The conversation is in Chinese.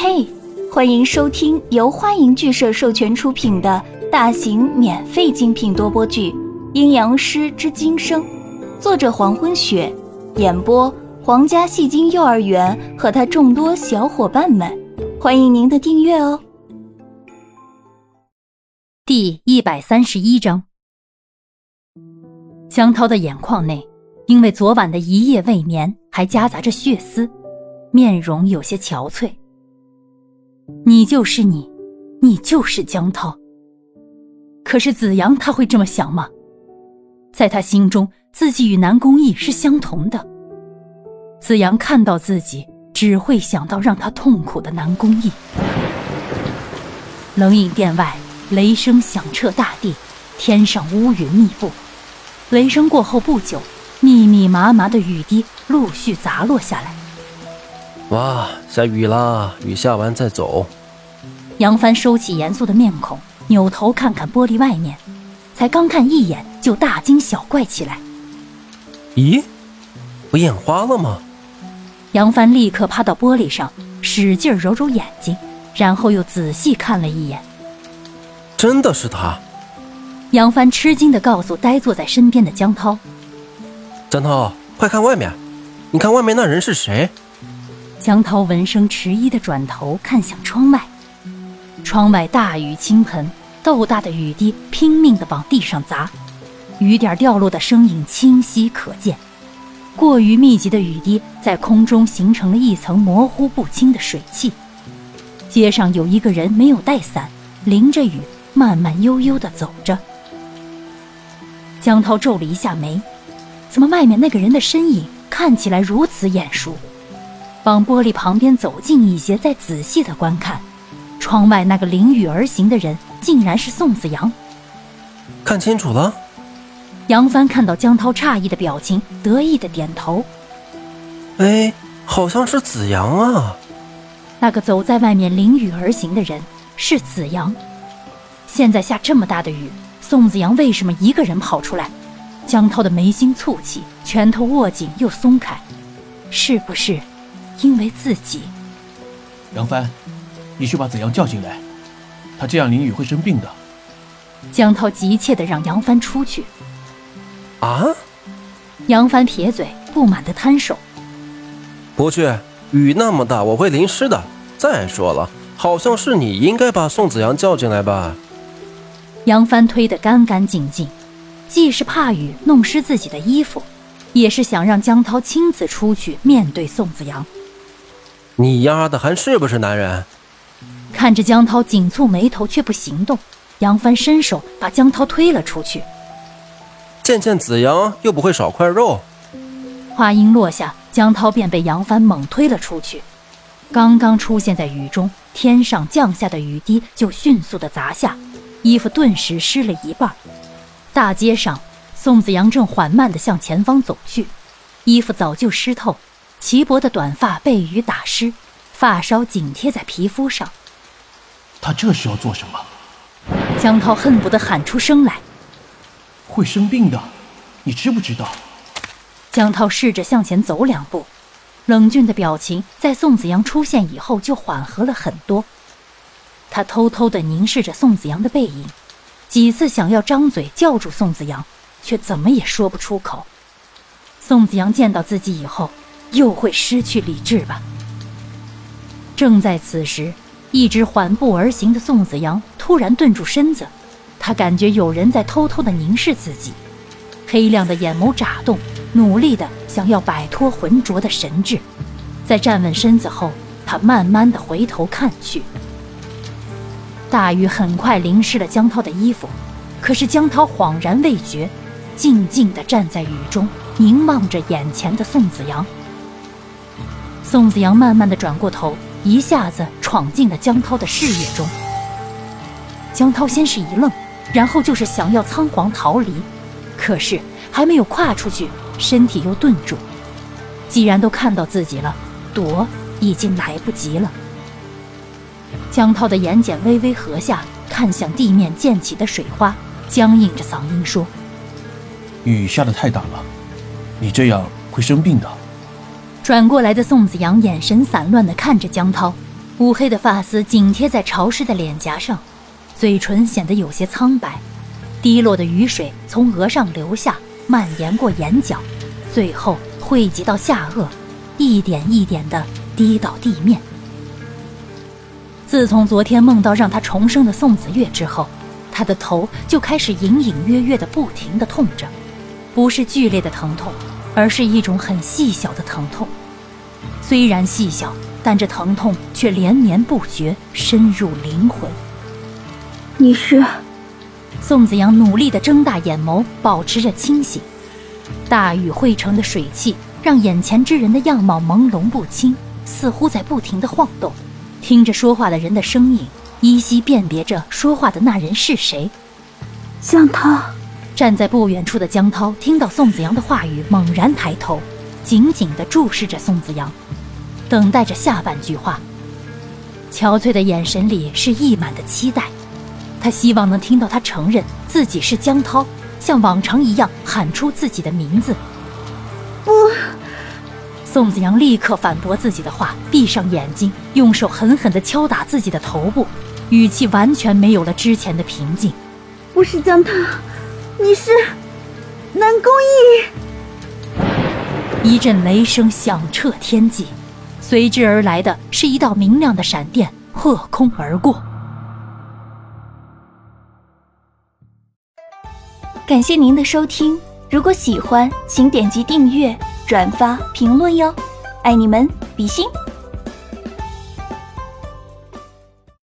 嘿，欢迎收听由欢迎剧社授权出品的大型免费精品多播剧《阴阳师之今生》，作者黄昏雪，演播皇家戏精幼儿园和他众多小伙伴们，欢迎您的订阅哦。第一百三十一章，江涛的眼眶内，因为昨晚的一夜未眠，还夹杂着血丝，面容有些憔悴。你就是你，你就是江涛。可是子阳他会这么想吗？在他心中，自己与南宫义是相同的。子阳看到自己，只会想到让他痛苦的南宫义。冷饮殿外，雷声响彻大地，天上乌云密布。雷声过后不久，密密麻麻的雨滴陆续砸落下来。哇，下雨啦！雨下完再走。杨帆收起严肃的面孔，扭头看看玻璃外面，才刚看一眼就大惊小怪起来。咦，我眼花了吗？杨帆立刻趴到玻璃上，使劲揉揉眼睛，然后又仔细看了一眼。真的是他！杨帆吃惊地告诉呆坐在身边的江涛：“江涛，快看外面，你看外面那人是谁？”江涛闻声迟疑的转头看向窗外，窗外大雨倾盆，豆大的雨滴拼命的往地上砸，雨点掉落的声影清晰可见。过于密集的雨滴在空中形成了一层模糊不清的水汽。街上有一个人没有带伞，淋着雨慢慢悠悠的走着。江涛皱了一下眉，怎么外面那个人的身影看起来如此眼熟？往玻璃旁边走近一些，再仔细的观看，窗外那个淋雨而行的人，竟然是宋子阳。看清楚了。杨帆看到江涛诧异的表情，得意的点头。哎，好像是子阳啊。那个走在外面淋雨而行的人是子阳。现在下这么大的雨，宋子阳为什么一个人跑出来？江涛的眉心蹙起，拳头握紧又松开，是不是？因为自己，杨帆，你去把子阳叫进来，他这样淋雨会生病的。江涛急切地让杨帆出去。啊！杨帆撇嘴，不满地摊手。不去，雨那么大，我会淋湿的。再说了，好像是你应该把宋子阳叫进来吧。杨帆推得干干净净，既是怕雨弄湿自己的衣服，也是想让江涛亲自出去面对宋子阳。你丫的还是不是男人？看着江涛紧蹙眉头却不行动，杨帆伸手把江涛推了出去。见见子阳又不会少块肉。话音落下，江涛便被杨帆猛推了出去。刚刚出现在雨中，天上降下的雨滴就迅速的砸下，衣服顿时湿了一半。大街上，宋子阳正缓慢的向前方走去，衣服早就湿透。齐博的短发被雨打湿，发梢紧贴在皮肤上。他这是要做什么？江涛恨不得喊出声来。会生病的，你知不知道？江涛试着向前走两步，冷峻的表情在宋子阳出现以后就缓和了很多。他偷偷地凝视着宋子阳的背影，几次想要张嘴叫住宋子阳，却怎么也说不出口。宋子阳见到自己以后。又会失去理智吧？正在此时，一直缓步而行的宋子阳突然顿住身子，他感觉有人在偷偷的凝视自己，黑亮的眼眸眨动，努力的想要摆脱浑浊的神智。在站稳身子后，他慢慢的回头看去。大雨很快淋湿了江涛的衣服，可是江涛恍然未觉，静静的站在雨中，凝望着眼前的宋子阳。宋子阳慢慢的转过头，一下子闯进了江涛的视野中。江涛先是一愣，然后就是想要仓皇逃离，可是还没有跨出去，身体又顿住。既然都看到自己了，躲已经来不及了。江涛的眼睑微微合下，看向地面溅起的水花，僵硬着嗓音说：“雨下的太大了，你这样会生病的。”转过来的宋子阳眼神散乱地看着江涛，乌黑的发丝紧贴在潮湿的脸颊上，嘴唇显得有些苍白，滴落的雨水从额上流下，蔓延过眼角，最后汇集到下颚，一点一点地滴到地面。自从昨天梦到让他重生的宋子月之后，他的头就开始隐隐约约的不停地痛着，不是剧烈的疼痛，而是一种很细小的疼痛。虽然细小。但这疼痛却连绵不绝，深入灵魂。你是？宋子阳努力地睁大眼眸，保持着清醒。大雨汇成的水汽让眼前之人的样貌朦胧不清，似乎在不停地晃动。听着说话的人的声音，依稀辨别着说话的那人是谁。江涛。站在不远处的江涛听到宋子阳的话语，猛然抬头，紧紧地注视着宋子阳。等待着下半句话，憔悴的眼神里是溢满的期待。他希望能听到他承认自己是江涛，像往常一样喊出自己的名字。不，宋子阳立刻反驳自己的话，闭上眼睛，用手狠狠地敲打自己的头部，语气完全没有了之前的平静。不是江涛，你是南宫逸。一阵雷声响彻天际。随之而来的是一道明亮的闪电，破空而过。感谢您的收听，如果喜欢，请点击订阅、转发、评论哟，爱你们，比心。